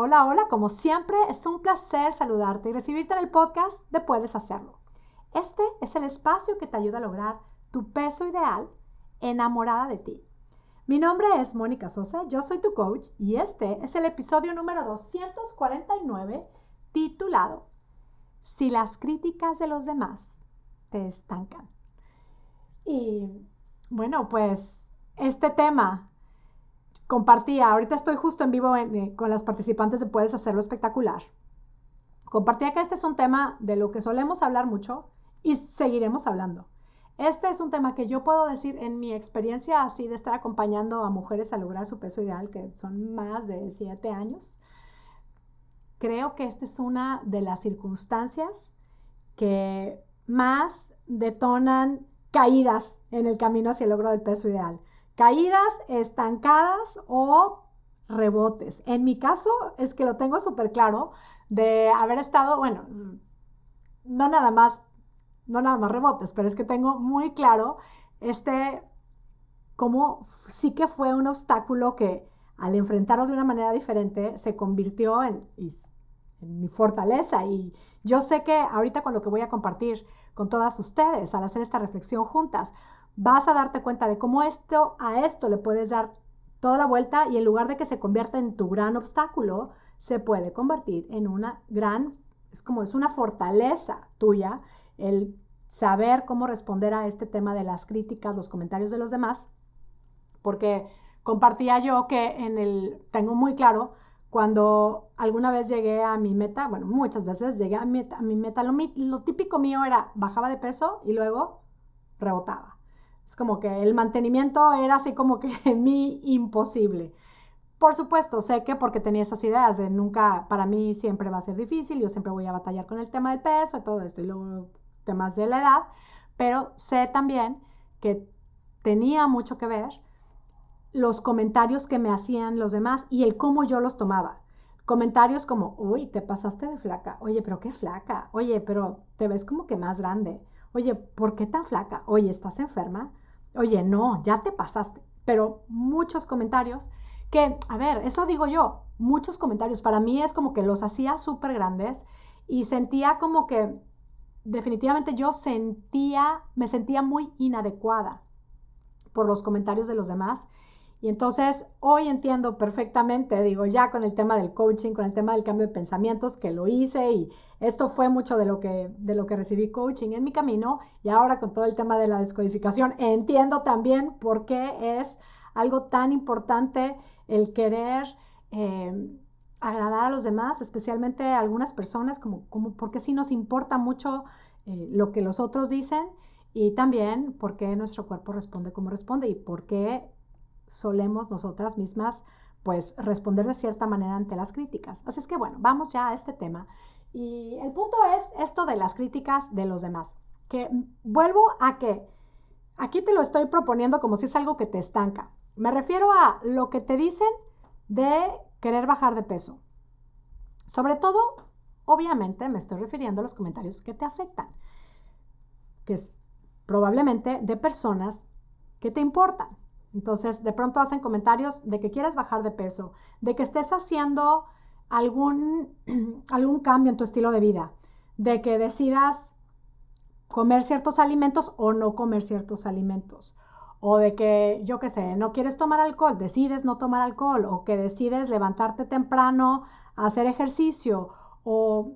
Hola, hola, como siempre es un placer saludarte y recibirte en el podcast de Puedes Hacerlo. Este es el espacio que te ayuda a lograr tu peso ideal enamorada de ti. Mi nombre es Mónica Sosa, yo soy tu coach y este es el episodio número 249 titulado Si las críticas de los demás te estancan. Y bueno, pues este tema compartía, ahorita estoy justo en vivo eh, con las participantes de Puedes Hacerlo Espectacular. Compartía que este es un tema de lo que solemos hablar mucho y seguiremos hablando. Este es un tema que yo puedo decir en mi experiencia así de estar acompañando a mujeres a lograr su peso ideal, que son más de siete años. Creo que esta es una de las circunstancias que más detonan caídas en el camino hacia el logro del peso ideal caídas estancadas o rebotes. En mi caso es que lo tengo súper claro de haber estado, bueno, no nada más, no nada más rebotes, pero es que tengo muy claro este, como sí que fue un obstáculo que al enfrentarlo de una manera diferente se convirtió en, en mi fortaleza. Y yo sé que ahorita con lo que voy a compartir con todas ustedes, al hacer esta reflexión juntas, vas a darte cuenta de cómo esto a esto le puedes dar toda la vuelta y en lugar de que se convierta en tu gran obstáculo, se puede convertir en una gran, es como es una fortaleza tuya el saber cómo responder a este tema de las críticas, los comentarios de los demás, porque compartía yo que en el, tengo muy claro, cuando alguna vez llegué a mi meta, bueno, muchas veces llegué a mi, a mi meta, lo, lo típico mío era bajaba de peso y luego rebotaba. Es como que el mantenimiento era así como que en mí imposible. Por supuesto, sé que porque tenía esas ideas de nunca, para mí siempre va a ser difícil, yo siempre voy a batallar con el tema del peso y todo esto, y luego temas de la edad, pero sé también que tenía mucho que ver los comentarios que me hacían los demás y el cómo yo los tomaba. Comentarios como, uy, te pasaste de flaca, oye, pero qué flaca, oye, pero te ves como que más grande, Oye, ¿por qué tan flaca? Oye, ¿estás enferma? Oye, no, ya te pasaste. Pero muchos comentarios que, a ver, eso digo yo, muchos comentarios. Para mí es como que los hacía súper grandes y sentía como que definitivamente yo sentía, me sentía muy inadecuada por los comentarios de los demás y entonces hoy entiendo perfectamente, digo, ya con el tema del coaching, con el tema del cambio de pensamientos, que lo hice y esto fue mucho de lo que, de lo que recibí coaching en mi camino. Y ahora con todo el tema de la descodificación, entiendo también por qué es algo tan importante el querer eh, agradar a los demás, especialmente a algunas personas, como, como porque sí nos importa mucho eh, lo que los otros dicen y también por qué nuestro cuerpo responde como responde y por qué solemos nosotras mismas pues responder de cierta manera ante las críticas. Así es que bueno, vamos ya a este tema. Y el punto es esto de las críticas de los demás, que vuelvo a que aquí te lo estoy proponiendo como si es algo que te estanca. Me refiero a lo que te dicen de querer bajar de peso. Sobre todo, obviamente, me estoy refiriendo a los comentarios que te afectan, que es probablemente de personas que te importan. Entonces, de pronto hacen comentarios de que quieres bajar de peso, de que estés haciendo algún, algún cambio en tu estilo de vida, de que decidas comer ciertos alimentos o no comer ciertos alimentos. O de que, yo qué sé, no quieres tomar alcohol, decides no tomar alcohol, o que decides levantarte temprano a hacer ejercicio, o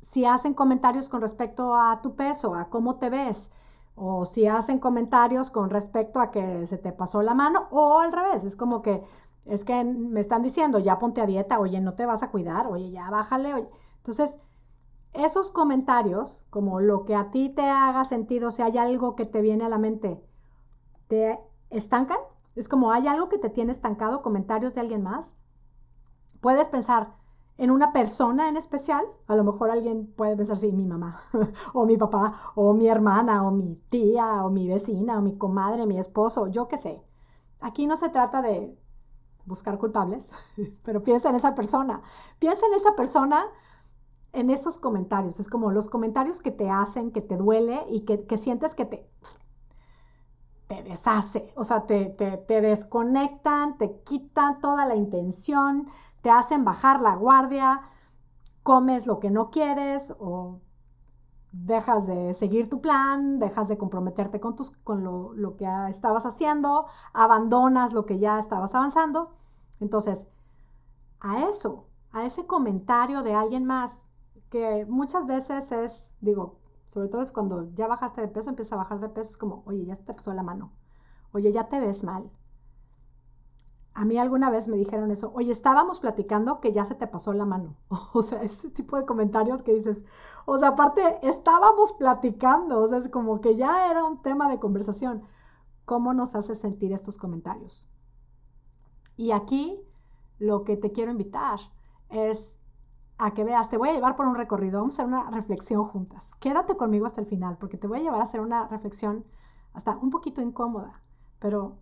si hacen comentarios con respecto a tu peso, a cómo te ves, o si hacen comentarios con respecto a que se te pasó la mano, o al revés, es como que es que me están diciendo, ya ponte a dieta, oye, no te vas a cuidar, oye, ya bájale, oye. Entonces, esos comentarios, como lo que a ti te haga sentido, si hay algo que te viene a la mente, te estancan, es como hay algo que te tiene estancado, comentarios de alguien más, puedes pensar, en una persona en especial, a lo mejor alguien puede pensar, sí, mi mamá, o mi papá, o mi hermana, o mi tía, o mi vecina, o mi comadre, mi esposo, yo qué sé. Aquí no se trata de buscar culpables, pero piensa en esa persona. Piensa en esa persona en esos comentarios. Es como los comentarios que te hacen, que te duele y que, sientes que te, te deshace. O sea, te, te, te desconectan, te quitan toda la intención, te hacen bajar la guardia, comes lo que no quieres o dejas de seguir tu plan, dejas de comprometerte con, tus, con lo, lo, que estabas haciendo, abandonas lo que ya estabas avanzando. Entonces, a eso, a ese comentario de alguien más, que muchas veces es, digo, sobre todo es cuando ya bajaste de peso, empiezas a bajar de peso, es como, oye, ya se te pasó la mano, oye, ya te ves mal, a mí alguna vez me dijeron eso, oye, estábamos platicando que ya se te pasó la mano. O sea, ese tipo de comentarios que dices, o sea, aparte, estábamos platicando, o sea, es como que ya era un tema de conversación. ¿Cómo nos hace sentir estos comentarios? Y aquí lo que te quiero invitar es a que veas, te voy a llevar por un recorrido, vamos a hacer una reflexión juntas. Quédate conmigo hasta el final, porque te voy a llevar a hacer una reflexión hasta un poquito incómoda, pero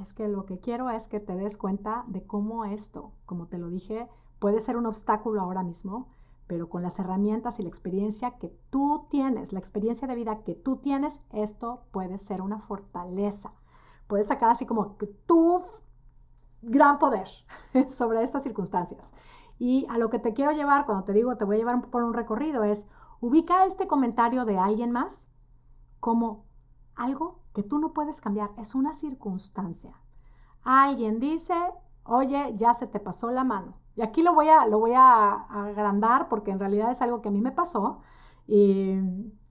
es que lo que quiero es que te des cuenta de cómo esto, como te lo dije, puede ser un obstáculo ahora mismo, pero con las herramientas y la experiencia que tú tienes, la experiencia de vida que tú tienes, esto puede ser una fortaleza. Puedes sacar así como tu gran poder sobre estas circunstancias. Y a lo que te quiero llevar, cuando te digo te voy a llevar por un recorrido, es ubica este comentario de alguien más como algo que tú no puedes cambiar, es una circunstancia. Alguien dice, oye, ya se te pasó la mano. Y aquí lo voy a, lo voy a agrandar porque en realidad es algo que a mí me pasó y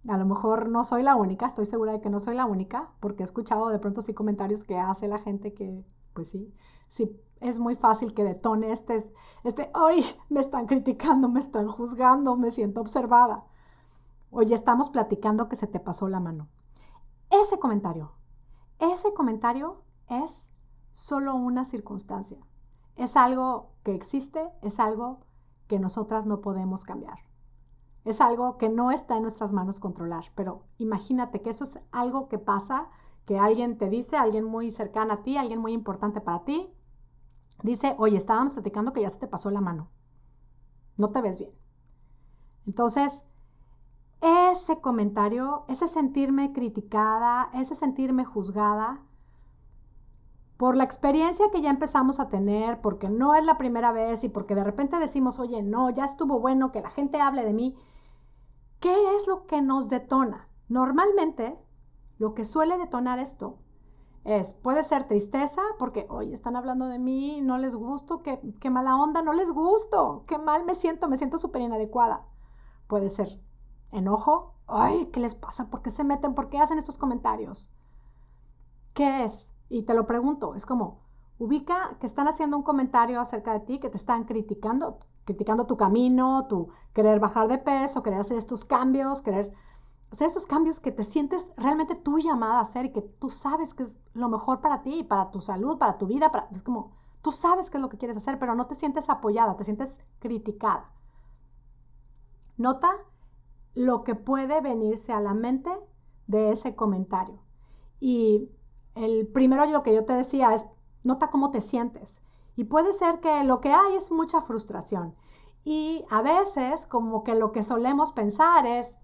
a lo mejor no soy la única, estoy segura de que no soy la única, porque he escuchado de pronto sí comentarios que hace la gente que, pues sí, sí, es muy fácil que detone este, este, ay, me están criticando, me están juzgando, me siento observada. Oye, estamos platicando que se te pasó la mano. Ese comentario, ese comentario es solo una circunstancia. Es algo que existe, es algo que nosotras no podemos cambiar. Es algo que no está en nuestras manos controlar, pero imagínate que eso es algo que pasa, que alguien te dice, alguien muy cercano a ti, alguien muy importante para ti, dice, oye, estábamos platicando que ya se te pasó la mano. No te ves bien. Entonces, ese comentario, ese sentirme criticada, ese sentirme juzgada, por la experiencia que ya empezamos a tener, porque no es la primera vez y porque de repente decimos, oye, no, ya estuvo bueno que la gente hable de mí, ¿qué es lo que nos detona? Normalmente, lo que suele detonar esto es, puede ser tristeza, porque, oye, están hablando de mí, no les gusto, qué, qué mala onda, no les gusto, qué mal me siento, me siento súper inadecuada. Puede ser enojo. Ay, ¿qué les pasa? ¿Por qué se meten? ¿Por qué hacen estos comentarios? ¿Qué es? Y te lo pregunto, es como, ubica que están haciendo un comentario acerca de ti, que te están criticando, criticando tu camino, tu querer bajar de peso, querer hacer estos cambios, querer hacer estos cambios que te sientes realmente tú llamada a hacer y que tú sabes que es lo mejor para ti, para tu salud, para tu vida, es como, tú sabes qué es lo que quieres hacer, pero no te sientes apoyada, te sientes criticada. Nota lo que puede venirse a la mente de ese comentario. Y el primero lo que yo te decía es, nota cómo te sientes. Y puede ser que lo que hay es mucha frustración. Y a veces como que lo que solemos pensar es,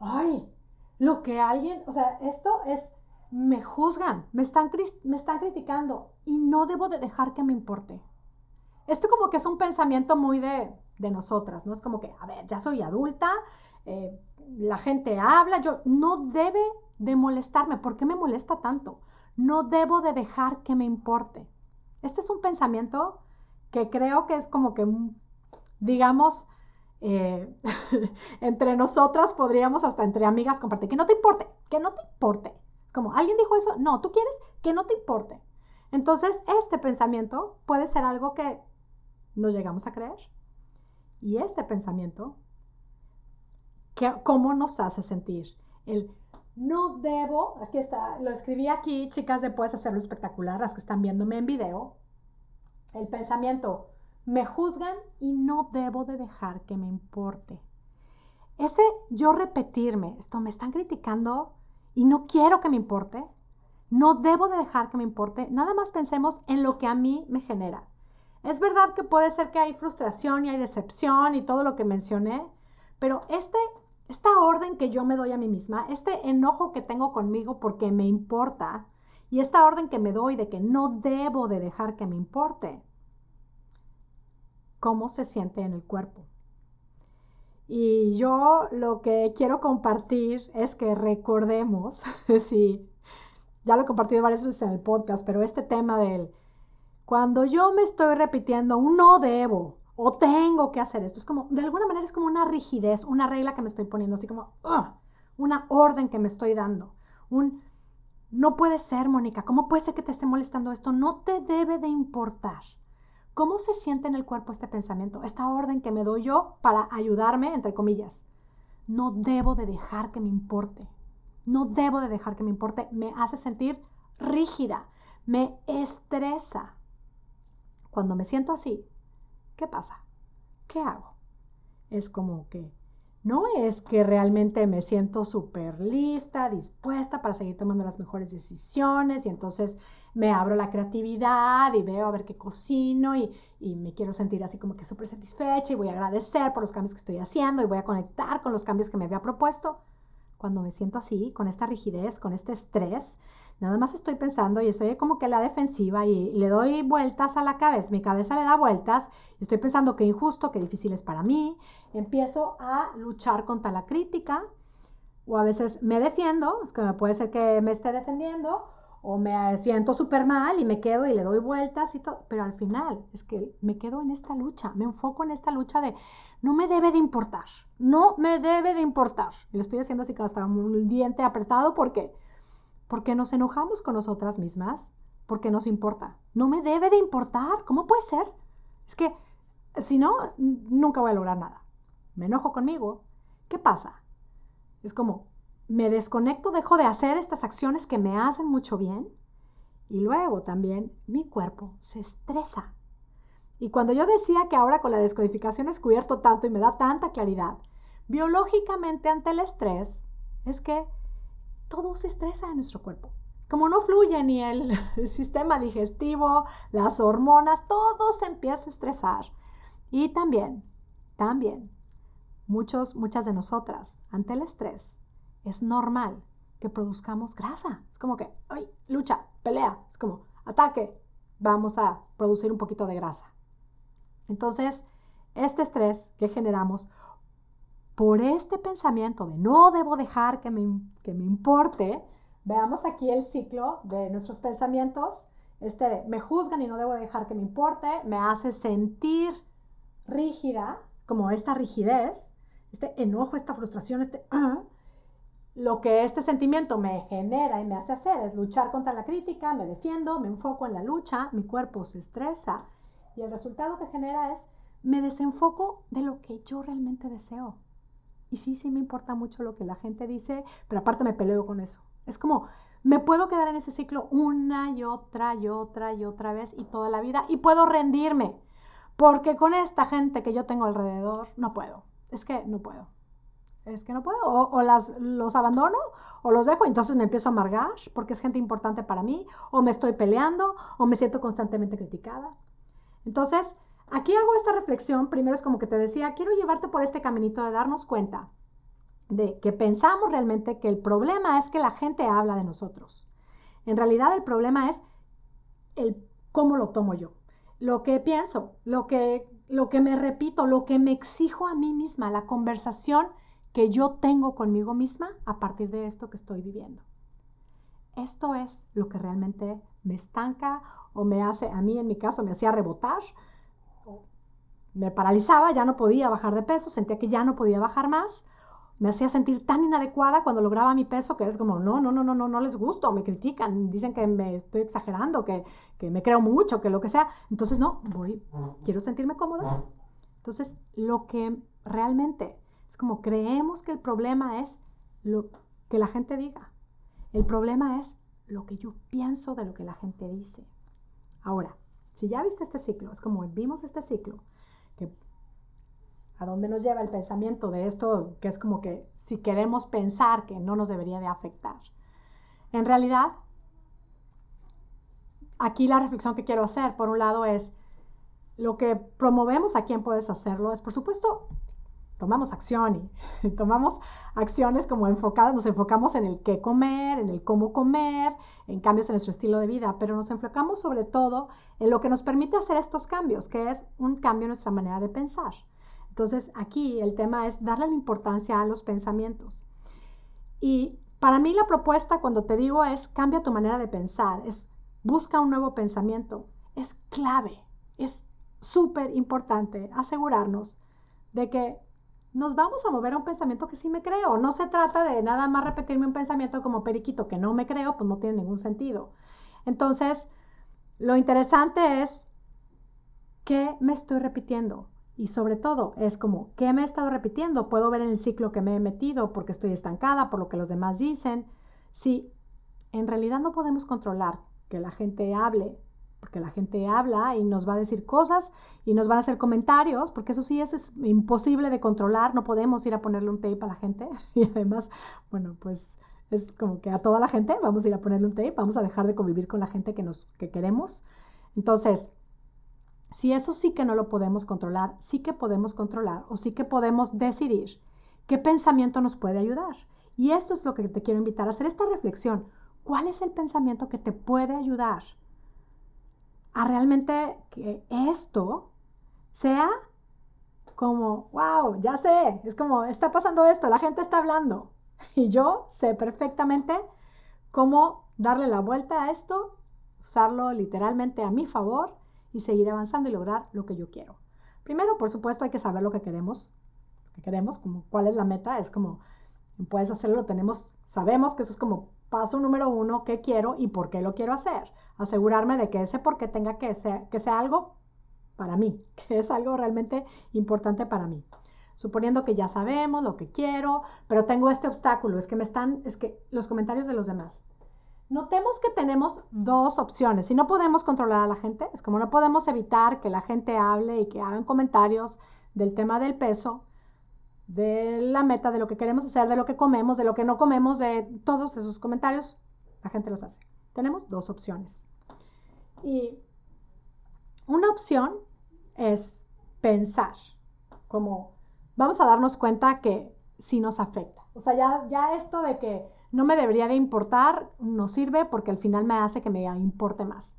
ay, lo que alguien, o sea, esto es, me juzgan, me están, me están criticando y no debo de dejar que me importe. Esto como que es un pensamiento muy de, de nosotras, ¿no? Es como que, a ver, ya soy adulta, eh, la gente habla, yo no debe de molestarme. ¿Por qué me molesta tanto? No debo de dejar que me importe. Este es un pensamiento que creo que es como que, digamos, eh, entre nosotras podríamos hasta entre amigas compartir. Que no te importe, que no te importe. Como alguien dijo eso, no, tú quieres que no te importe. Entonces, este pensamiento puede ser algo que no llegamos a creer. Y este pensamiento cómo nos hace sentir. El no debo, aquí está, lo escribí aquí, chicas, de hacerlo espectacular, las que están viéndome en video. El pensamiento, me juzgan y no debo de dejar que me importe. Ese yo repetirme, esto me están criticando y no quiero que me importe, no debo de dejar que me importe, nada más pensemos en lo que a mí me genera. Es verdad que puede ser que hay frustración y hay decepción y todo lo que mencioné, pero este esta orden que yo me doy a mí misma, este enojo que tengo conmigo porque me importa, y esta orden que me doy de que no debo de dejar que me importe, cómo se siente en el cuerpo. Y yo lo que quiero compartir es que recordemos, sí, ya lo he compartido varias veces en el podcast, pero este tema del cuando yo me estoy repitiendo un no debo o tengo que hacer esto, es como, de alguna manera es como una rigidez, una regla que me estoy poniendo, así como, una orden que me estoy dando, un, no puede ser, Mónica, ¿cómo puede ser que te esté molestando esto? No te debe de importar. ¿Cómo se siente en el cuerpo este pensamiento, esta orden que me doy yo para ayudarme, entre comillas? No debo de dejar que me importe. No debo de dejar que me importe. Me hace sentir rígida. Me estresa. Cuando me siento así, ¿qué pasa? ¿Qué hago? Es como que no es que realmente me siento súper lista, dispuesta para seguir tomando las mejores decisiones y entonces me abro la creatividad y veo a ver qué cocino y, me quiero sentir así como que súper satisfecha y voy a agradecer por los cambios que estoy haciendo y voy a conectar con los cambios que me había propuesto. Cuando me siento así, con esta rigidez, con este estrés, nada más estoy pensando y estoy como que la defensiva y, le doy vueltas a la cabeza, mi cabeza le da vueltas y estoy pensando que injusto, que difícil es para mí, empiezo a luchar contra la crítica o a veces me defiendo, es que me puede ser que me esté defendiendo o me siento súper mal y me quedo y le doy vueltas y todo, pero al final es que me quedo en esta lucha, me enfoco en esta lucha de no me debe de importar, no me debe de importar. Y lo estoy haciendo así que hasta un diente apretado porque porque nos enojamos con nosotras mismas, porque nos importa. No me debe de importar, ¿cómo puede ser? Es que si no, nunca voy a lograr nada. Me enojo conmigo. ¿Qué pasa? Es como, me desconecto, dejo de hacer estas acciones que me hacen mucho bien y luego también mi cuerpo se estresa. Y cuando yo decía que ahora con la descodificación he descubierto tanto y me da tanta claridad, biológicamente ante el estrés, es que todo se estresa en nuestro cuerpo. Como no fluye ni el sistema digestivo, las hormonas, todo se empieza a estresar. Y también, también, muchos, muchas de nosotras, ante el estrés, es normal que produzcamos grasa. Es como que, ay, lucha, pelea, es como, ataque, vamos a producir un poquito de grasa. Entonces, este estrés que generamos por este pensamiento de no debo dejar que me, que me importe, veamos aquí el ciclo de nuestros pensamientos. Este de me juzgan y no debo dejar que me importe, me hace sentir rígida, como esta rigidez, este enojo, esta frustración, este... Lo que este sentimiento me genera y me hace hacer es luchar contra la crítica, me defiendo, me enfoco en la lucha, mi cuerpo se estresa y el resultado que genera es me desenfoco de lo que yo realmente deseo. Y sí, sí me importa mucho lo que la gente dice, pero aparte me peleo con eso. Es como, me puedo quedar en ese ciclo una y otra y otra y otra vez y toda la vida y puedo rendirme, porque con esta gente que yo tengo alrededor no puedo. Es que no puedo es que no puedo, o, las, los abandono o los dejo, entonces me empiezo a amargar porque es gente importante para mí, o me estoy peleando, o me siento constantemente criticada. Entonces, aquí hago esta reflexión, primero es como que te decía, quiero llevarte por este caminito de darnos cuenta de que pensamos realmente que el problema es que la gente habla de nosotros. En realidad el problema es el cómo lo tomo yo, lo que pienso, lo que, lo que me repito, lo que me exijo a mí misma, la conversación que yo tengo conmigo misma a partir de esto que estoy viviendo. Esto es lo que realmente me estanca o me hace, a mí en mi caso, me hacía rebotar, me paralizaba, ya no podía bajar de peso, sentía que ya no podía bajar más, me hacía sentir tan inadecuada cuando lograba mi peso que es como, no, no, no, no, no, no les gusto, me critican, dicen que me estoy exagerando, que, que me creo mucho, que lo que sea. Entonces, no, voy, quiero sentirme cómoda. Entonces, lo que realmente es como creemos que el problema es lo que la gente diga. El problema es lo que yo pienso de lo que la gente dice. Ahora, si ya viste este ciclo, es como vimos este ciclo, a dónde nos lleva el pensamiento de esto, que es como que si queremos pensar que no nos debería de afectar. En realidad, aquí la reflexión que quiero hacer, por un lado, es lo que promovemos a quién puedes hacerlo, es por supuesto tomamos acción y tomamos acciones como enfocadas, nos enfocamos en el qué comer, en el cómo comer, en cambios en nuestro estilo de vida, pero nos enfocamos sobre todo en lo que nos permite hacer estos cambios, que es un cambio en nuestra manera de pensar. Entonces aquí el tema es darle la importancia a los pensamientos. Y para mí la propuesta cuando te digo es cambia tu manera de pensar, es busca un nuevo pensamiento, es clave, es súper importante asegurarnos de que nos vamos a mover a un pensamiento que sí me creo. No se trata de nada más repetirme un pensamiento como periquito que no me creo, pues no tiene ningún sentido. Entonces, lo interesante es qué me estoy repitiendo. Y sobre todo, es como, ¿qué me he estado repitiendo? Puedo ver en el ciclo que me he metido porque estoy estancada, por lo que los demás dicen. Si en realidad no podemos controlar que la gente hable porque la gente habla y nos va a decir cosas y nos van a hacer comentarios, porque eso sí es, imposible de controlar, no podemos ir a ponerle un tape a la gente y además, bueno, pues es como que a toda la gente vamos a ir a ponerle un tape, vamos a dejar de convivir con la gente que nos que queremos. Entonces, si eso sí que no lo podemos controlar, sí que podemos controlar o sí que podemos decidir qué pensamiento nos puede ayudar. Y esto es lo que te quiero invitar a hacer esta reflexión. ¿Cuál es el pensamiento que te puede ayudar? a realmente que esto sea como, wow, ya sé, es como, está pasando esto, la gente está hablando. Y yo sé perfectamente cómo darle la vuelta a esto, usarlo literalmente a mi favor y seguir avanzando y lograr lo que yo quiero. Primero, por supuesto, hay que saber lo que queremos, lo que queremos, como cuál es la meta, es como, puedes hacerlo, tenemos, sabemos que eso es como paso número uno, qué quiero y por qué lo quiero hacer asegurarme de que ese por qué tenga que ser, que sea algo para mí, que es algo realmente importante para mí. Suponiendo que ya sabemos lo que quiero, pero tengo este obstáculo, es que me están, es que los comentarios de los demás. Notemos que tenemos dos opciones. Si no podemos controlar a la gente, es como no podemos evitar que la gente hable y que hagan comentarios del tema del peso, de la meta, de lo que queremos hacer, de lo que comemos, de lo que no comemos, de todos esos comentarios, la gente los hace. Tenemos dos opciones. Y una opción es pensar, como vamos a darnos cuenta que sí nos afecta. O sea, ya, ya esto de que no me debería de importar no sirve porque al final me hace que me importe más.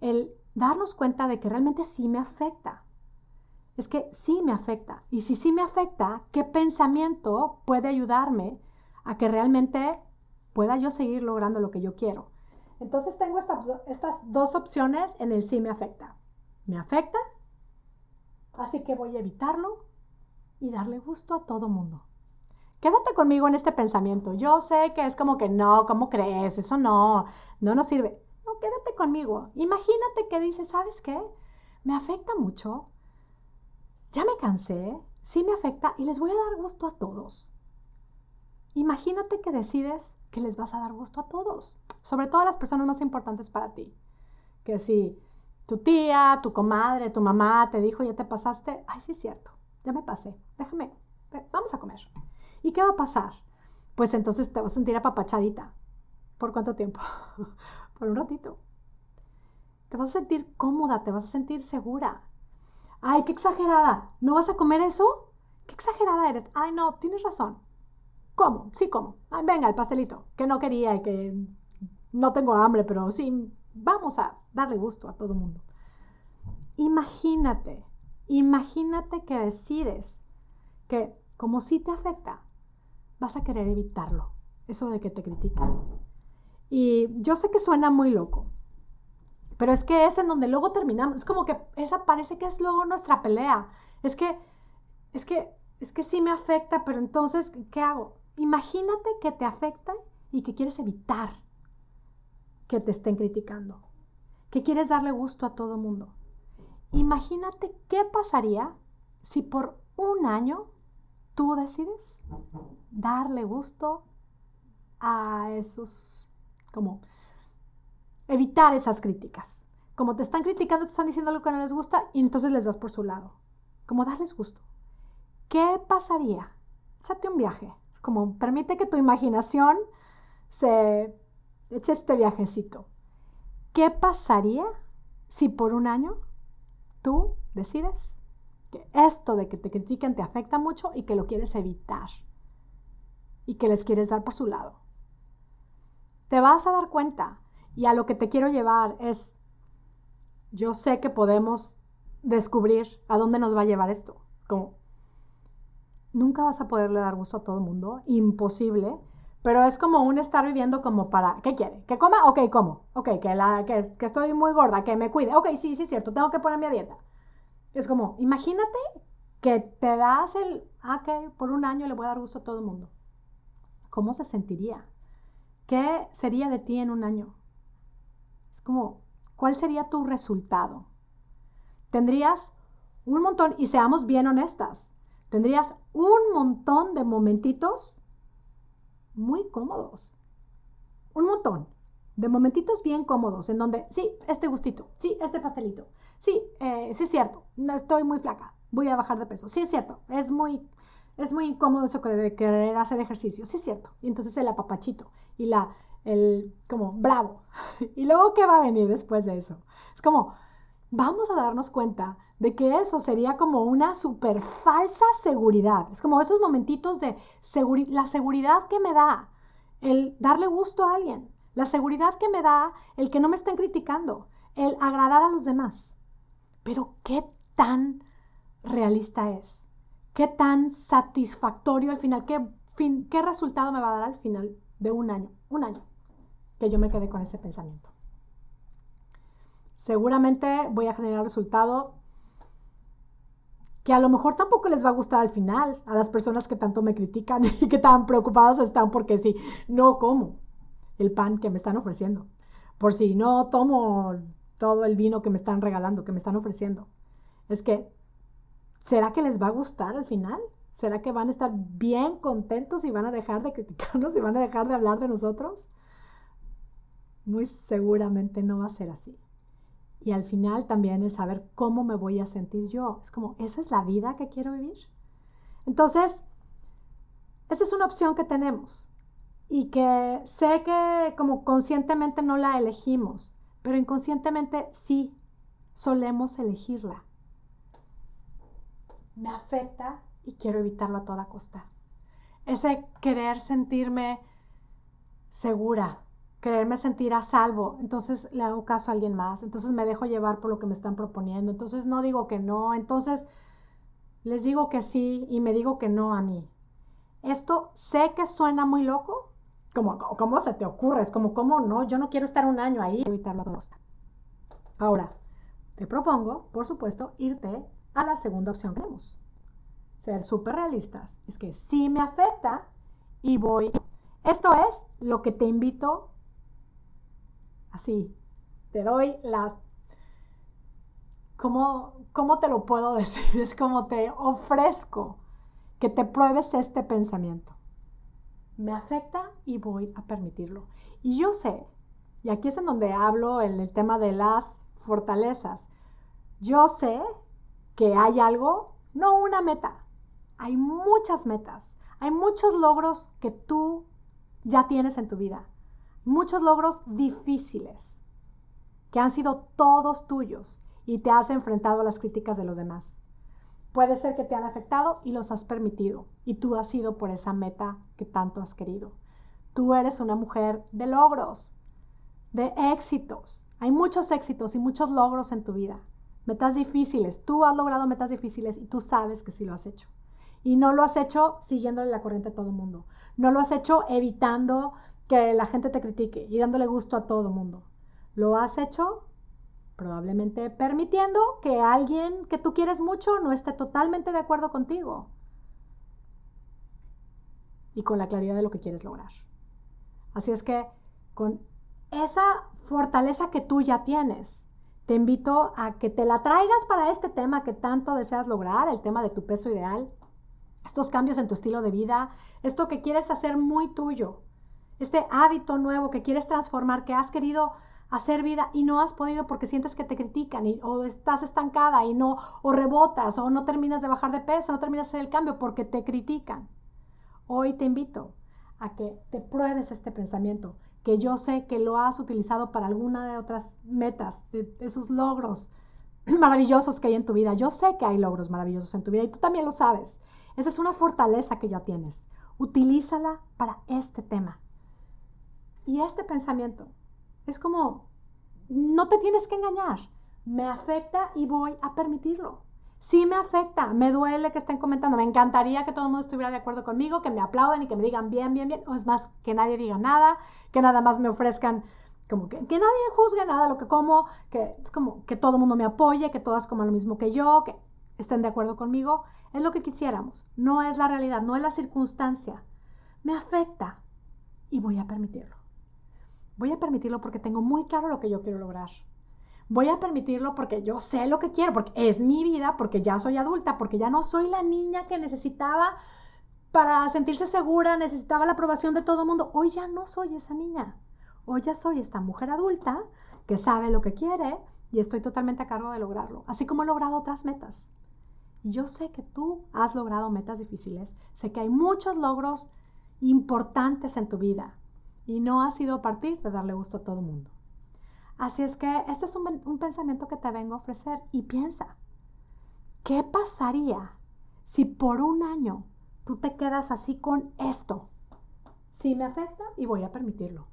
El darnos cuenta de que realmente sí me afecta. Es que sí me afecta. Y si sí me afecta, ¿qué pensamiento puede ayudarme a que realmente pueda yo seguir logrando lo que yo quiero? Entonces tengo estas dos opciones en el sí me afecta. Me afecta, así que voy a evitarlo y darle gusto a todo mundo. Quédate conmigo en este pensamiento. Yo sé que es como que no, ¿cómo crees? Eso no, no nos sirve. No, quédate conmigo. Imagínate que dices, ¿sabes qué? Me afecta mucho. Ya me cansé, sí me afecta y les voy a dar gusto a todos. Imagínate que decides que les vas a dar gusto a todos, sobre todo a las personas más importantes para ti. Que si tu tía, tu comadre, tu mamá te dijo, ya te pasaste, ay, sí es cierto, ya me pasé, déjame, vamos a comer. ¿Y qué va a pasar? Pues entonces te vas a sentir apapachadita. ¿Por cuánto tiempo? Por un ratito. Te vas a sentir cómoda, te vas a sentir segura. Ay, qué exagerada. ¿No vas a comer eso? Qué exagerada eres. Ay, no, tienes razón. ¿Cómo? Sí, ¿cómo? venga, el pastelito, que no quería y que no tengo hambre, pero sí, vamos a darle gusto a todo mundo. Imagínate, imagínate que decides que como si te afecta, vas a querer evitarlo, eso de que te critican. Y yo sé que suena muy loco, pero es que es en donde luego terminamos, es como que esa parece que es luego nuestra pelea. Es que, es que, es que sí me afecta, pero entonces, ¿qué hago? Imagínate que te afecta y que quieres evitar que te estén criticando, que quieres darle gusto a todo mundo. Imagínate qué pasaría si por un año tú decides darle gusto a esos, como evitar esas críticas. Como te están criticando, te están diciendo algo que no les gusta y entonces les das por su lado. Como darles gusto. ¿Qué pasaría? Échate un viaje como permite que tu imaginación se eche este viajecito. ¿Qué pasaría si por un año tú decides que esto de que te critiquen te afecta mucho y que lo quieres evitar y que les quieres dar por su lado. Te vas a dar cuenta y a lo que te quiero llevar es, yo sé que podemos descubrir a dónde nos va a llevar esto. Como, nunca vas a poderle dar gusto a todo el mundo, imposible, pero es como un estar viviendo como para, ¿qué quiere? ¿Que coma? Ok, como. Ok, que, la, que, que estoy muy gorda, que me cuide. Ok, sí, sí, es cierto, tengo que ponerme a dieta. Es como, imagínate que te das el, ah, ok, por un año le voy a dar gusto a todo el mundo. ¿Cómo se sentiría? ¿Qué sería de ti en un año? Es como, ¿cuál sería tu resultado? Tendrías un montón, y seamos bien honestas, tendrías un montón de momentitos muy cómodos. Un montón de momentitos bien cómodos en donde, sí, este gustito, sí, este pastelito, sí, eh, sí es cierto, no estoy muy flaca, voy a bajar de peso, sí es cierto, es muy, es muy incómodo eso de querer hacer ejercicio, sí es cierto. Y entonces el apapachito y la, el, como, bravo. y luego, ¿qué va a venir después de eso? Es como, vamos a darnos cuenta de que eso sería como una súper falsa seguridad. Es como esos momentitos de la seguridad que me da el darle gusto a alguien, la seguridad que me da el que no me estén criticando, el agradar a los demás. Pero ¿qué tan realista es? ¿Qué tan satisfactorio al final? ¿Qué, fin, ¿Qué resultado me va a dar al final de un año? Un año que yo me quedé con ese pensamiento. Seguramente voy a generar resultado que a lo mejor tampoco les va a gustar al final a las personas que tanto me critican y que tan preocupadas están porque si no como el pan que me están ofreciendo, por si no tomo todo el vino que me están regalando, que me están ofreciendo. Es que, ¿será que les va a gustar al final? ¿Será que van a estar bien contentos y van a dejar de criticarnos y van a dejar de hablar de nosotros? Muy seguramente no va a ser así. Y al final también el saber cómo me voy a sentir yo. Es como, ¿esa es la vida que quiero vivir? Entonces, esa es una opción que tenemos y que sé que como conscientemente no la elegimos, pero inconscientemente sí solemos elegirla. Me afecta y quiero evitarlo a toda costa. Ese querer sentirme segura, quererme sentir a salvo, entonces le hago caso a alguien más, entonces me dejo llevar por lo que me están proponiendo, entonces no digo que no, entonces les digo que sí y me digo que no a mí. Esto sé que suena muy loco, ¿cómo se te ocurre? Es como, ¿cómo no? Yo no quiero estar un año ahí evitarlo todo. Ahora, te propongo, por supuesto, irte a la segunda opción que tenemos. Ser súper realistas. Es que sí me afecta y voy. Esto es lo que te invito así, te doy la... ¿Cómo, ¿Cómo te lo puedo decir? Es como te ofrezco que te pruebes este pensamiento. Me afecta y voy a permitirlo. Y yo sé, y aquí es en donde hablo en el tema de las fortalezas, yo sé que hay algo, no una meta, hay muchas metas, hay muchos logros que tú ya tienes en tu vida muchos logros difíciles que han sido todos tuyos y te has enfrentado a las críticas de los demás. Puede ser que te han afectado y los has permitido y tú has ido por esa meta que tanto has querido. Tú eres una mujer de logros, de éxitos. Hay muchos éxitos y muchos logros en tu vida. Metas difíciles. Tú has logrado metas difíciles y tú sabes que sí lo has hecho. Y no lo has hecho siguiéndole la corriente a todo el mundo. No lo has hecho evitando que la gente te critique y dándole gusto a todo el mundo. ¿Lo has hecho? Probablemente permitiendo que alguien que tú quieres mucho no esté totalmente de acuerdo contigo. Y con la claridad de lo que quieres lograr. Así es que con esa fortaleza que tú ya tienes, te invito a que te la traigas para este tema que tanto deseas lograr, el tema de tu peso ideal, estos cambios en tu estilo de vida, esto que quieres hacer muy tuyo, este hábito nuevo que quieres transformar, que has querido hacer vida y no has podido porque sientes que te critican y, o estás estancada y no, o rebotas o no terminas de bajar de peso, no terminas de hacer el cambio porque te critican. Hoy te invito a que te pruebes este pensamiento, que yo sé que lo has utilizado para alguna de otras metas, de esos logros maravillosos que hay en tu vida. Yo sé que hay logros maravillosos en tu vida y tú también lo sabes. Esa es una fortaleza que ya tienes. Utilízala para este tema. Y este pensamiento es como, no te tienes que engañar. Me afecta y voy a permitirlo. Sí me afecta, me duele que estén comentando, me encantaría que todo el mundo estuviera de acuerdo conmigo, que me aplaudan y que me digan bien, bien, bien, o es más, que nadie diga nada, que nada más me ofrezcan como que, que nadie juzgue nada lo que como, que es como que todo el mundo me apoye, que todas coman lo mismo que yo, que estén de acuerdo conmigo. Es lo que quisiéramos, no es la realidad, no es la circunstancia. Me afecta y voy a permitirlo. Voy a permitirlo porque tengo muy claro lo que yo quiero lograr. Voy a permitirlo porque yo sé lo que quiero, porque es mi vida, porque ya soy adulta, porque ya no soy la niña que necesitaba para sentirse segura, necesitaba la aprobación de todo el mundo. Hoy ya no soy esa niña. Hoy ya soy esta mujer adulta que sabe lo que quiere y estoy totalmente a cargo de lograrlo, así como he logrado otras metas. Yo sé que tú has logrado metas difíciles, sé que hay muchos logros importantes en tu vida y no ha sido a partir de darle gusto a todo el mundo. Así es que este es un, un pensamiento que te vengo a ofrecer y piensa, ¿qué pasaría si por un año tú te quedas así con esto? Si me afecta y voy a permitirlo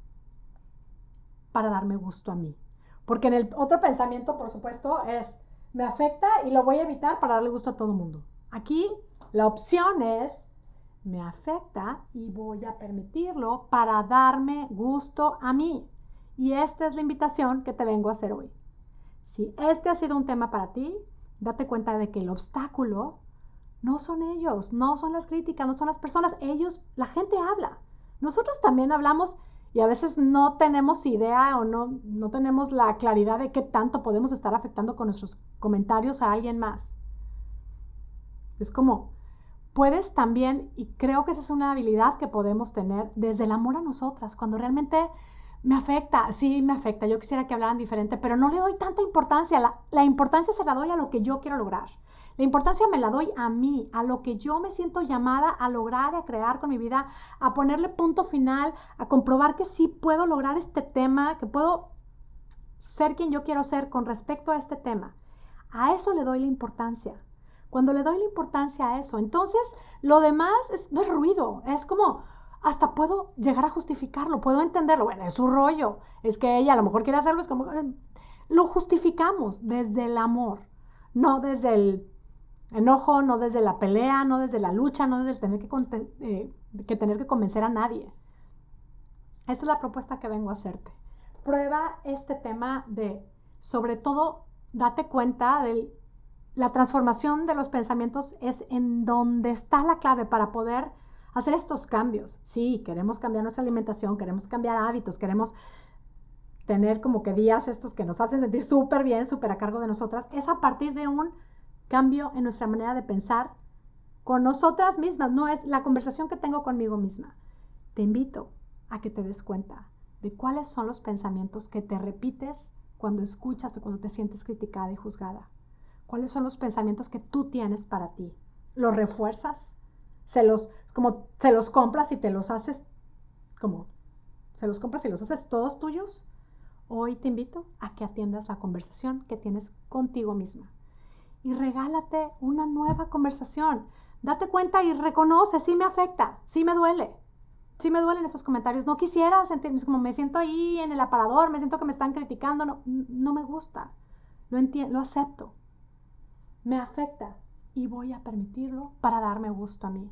para darme gusto a mí. Porque en el otro pensamiento, por supuesto, es me afecta y lo voy a evitar para darle gusto a todo el mundo. Aquí la opción es me afecta y voy a permitirlo para darme gusto a mí. Y esta es la invitación que te vengo a hacer hoy. Si este ha sido un tema para ti, date cuenta de que el obstáculo no son ellos, no son las críticas, no son las personas, ellos, la gente habla. Nosotros también hablamos y a veces no tenemos idea o no, no tenemos la claridad de qué tanto podemos estar afectando con nuestros comentarios a alguien más. Es como, puedes también, y creo que esa es una habilidad que podemos tener desde el amor a nosotras, cuando realmente me afecta, sí me afecta, yo quisiera que hablaran diferente, pero no le doy tanta importancia, la, la importancia se la doy a lo que yo quiero lograr. La importancia me la doy a mí, a lo que yo me siento llamada a lograr, a crear con mi vida, a ponerle punto final, a comprobar que sí puedo lograr este tema, que puedo ser quien yo quiero ser con respecto a este tema. A eso le doy la importancia. Cuando le doy la importancia a eso, entonces lo demás es de ruido, es como, hasta puedo llegar a justificarlo, puedo entenderlo. Bueno, es su rollo, es que ella a lo mejor quiere hacerlo, es como, eh, lo justificamos desde el amor, no desde el Enojo no desde la pelea, no desde la lucha, no desde el tener que, eh, que tener que convencer a nadie. Esta es la propuesta que vengo a hacerte. Prueba este tema de, sobre todo, date cuenta de la transformación de los pensamientos es en donde está la clave para poder hacer estos cambios. Sí, queremos cambiar nuestra alimentación, queremos cambiar hábitos, queremos tener como que días estos que nos hacen sentir súper bien, súper a cargo de nosotras. Es a partir de un cambio en nuestra manera de pensar con nosotras mismas, no es la conversación que tengo conmigo misma. Te invito a que te des cuenta de cuáles son los pensamientos que te repites cuando escuchas o cuando te sientes criticada y juzgada. ¿Cuáles son los pensamientos que tú tienes para ti? ¿Los refuerzas? ¿Se los, como, se los compras y te los haces como, se los compras y los haces todos tuyos? Hoy te invito a que atiendas la conversación que tienes contigo misma y regálate una nueva conversación. Date cuenta y reconoce, sí me afecta, sí me duele, sí me duelen esos comentarios. No quisiera sentirme como me siento ahí en el aparador, me siento que me están criticando, no, no me gusta, lo lo acepto. Me afecta y voy a permitirlo para darme gusto a mí.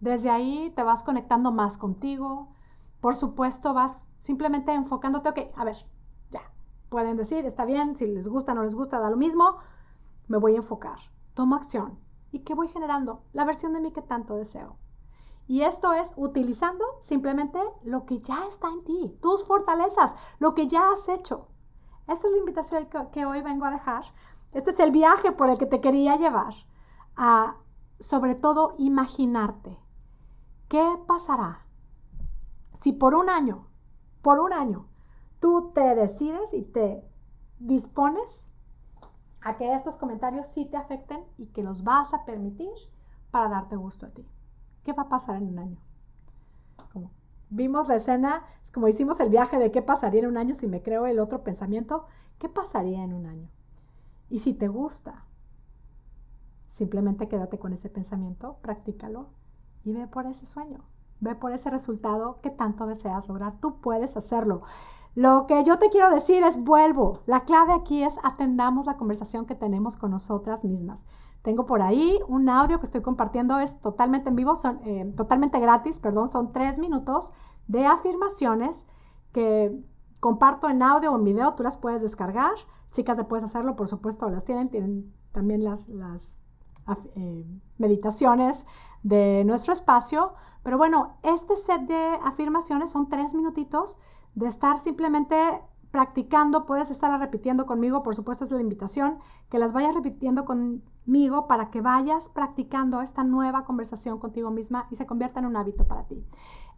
Desde ahí te vas conectando más contigo. Por supuesto, vas simplemente enfocándote, ok, a ver, ya, pueden decir, está bien, si les gusta, no les gusta, da lo mismo, me voy a enfocar, tomo acción. ¿Y qué voy generando? La versión de mí que tanto deseo. Y esto es utilizando simplemente lo que ya está en ti, tus fortalezas, lo que ya has hecho. Esta es la invitación que, hoy vengo a dejar. Este es el viaje por el que te quería llevar a, sobre todo, imaginarte. ¿Qué pasará si por un año, por un año, tú te decides y te dispones a que estos comentarios sí te afecten y que los vas a permitir para darte gusto a ti. ¿Qué va a pasar en un año? Como vimos la escena, es como hicimos el viaje de qué pasaría en un año si me creo el otro pensamiento, ¿qué pasaría en un año? Y si te gusta, simplemente quédate con ese pensamiento, practícalo y ve por ese sueño, ve por ese resultado que tanto deseas lograr. Tú puedes hacerlo. Lo que yo te quiero decir es vuelvo. La clave aquí es atendamos la conversación que tenemos con nosotras mismas. Tengo por ahí un audio que estoy compartiendo, es totalmente en vivo, son, eh, totalmente gratis, perdón, son tres minutos de afirmaciones que comparto en audio o en video, tú las puedes descargar. Chicas, de puedes hacerlo, por supuesto, las tienen, tienen también las, eh, meditaciones de nuestro espacio. Pero bueno, este set de afirmaciones son tres minutitos de estar simplemente practicando, puedes estarla repitiendo conmigo, por supuesto es la invitación, que las vayas repitiendo conmigo para que vayas practicando esta nueva conversación contigo misma y se convierta en un hábito para ti.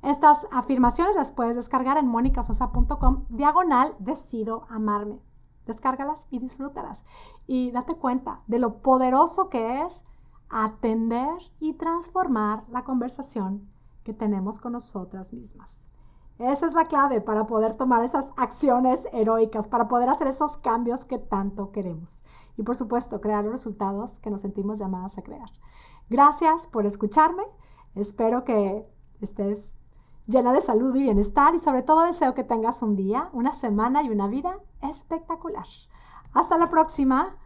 Estas afirmaciones las puedes descargar en monicasosa.com diagonal decido amarme. Descárgalas y disfrútalas. Y date cuenta de lo poderoso que es atender y transformar la conversación que tenemos con nosotras mismas. Esa es la clave para poder tomar esas acciones heroicas, para poder hacer esos cambios que tanto queremos. Y por supuesto, crear los resultados que nos sentimos llamadas a crear. Gracias por escucharme. Espero que estés llena de salud y bienestar y sobre todo deseo que tengas un día, una semana y una vida espectacular. Hasta la próxima.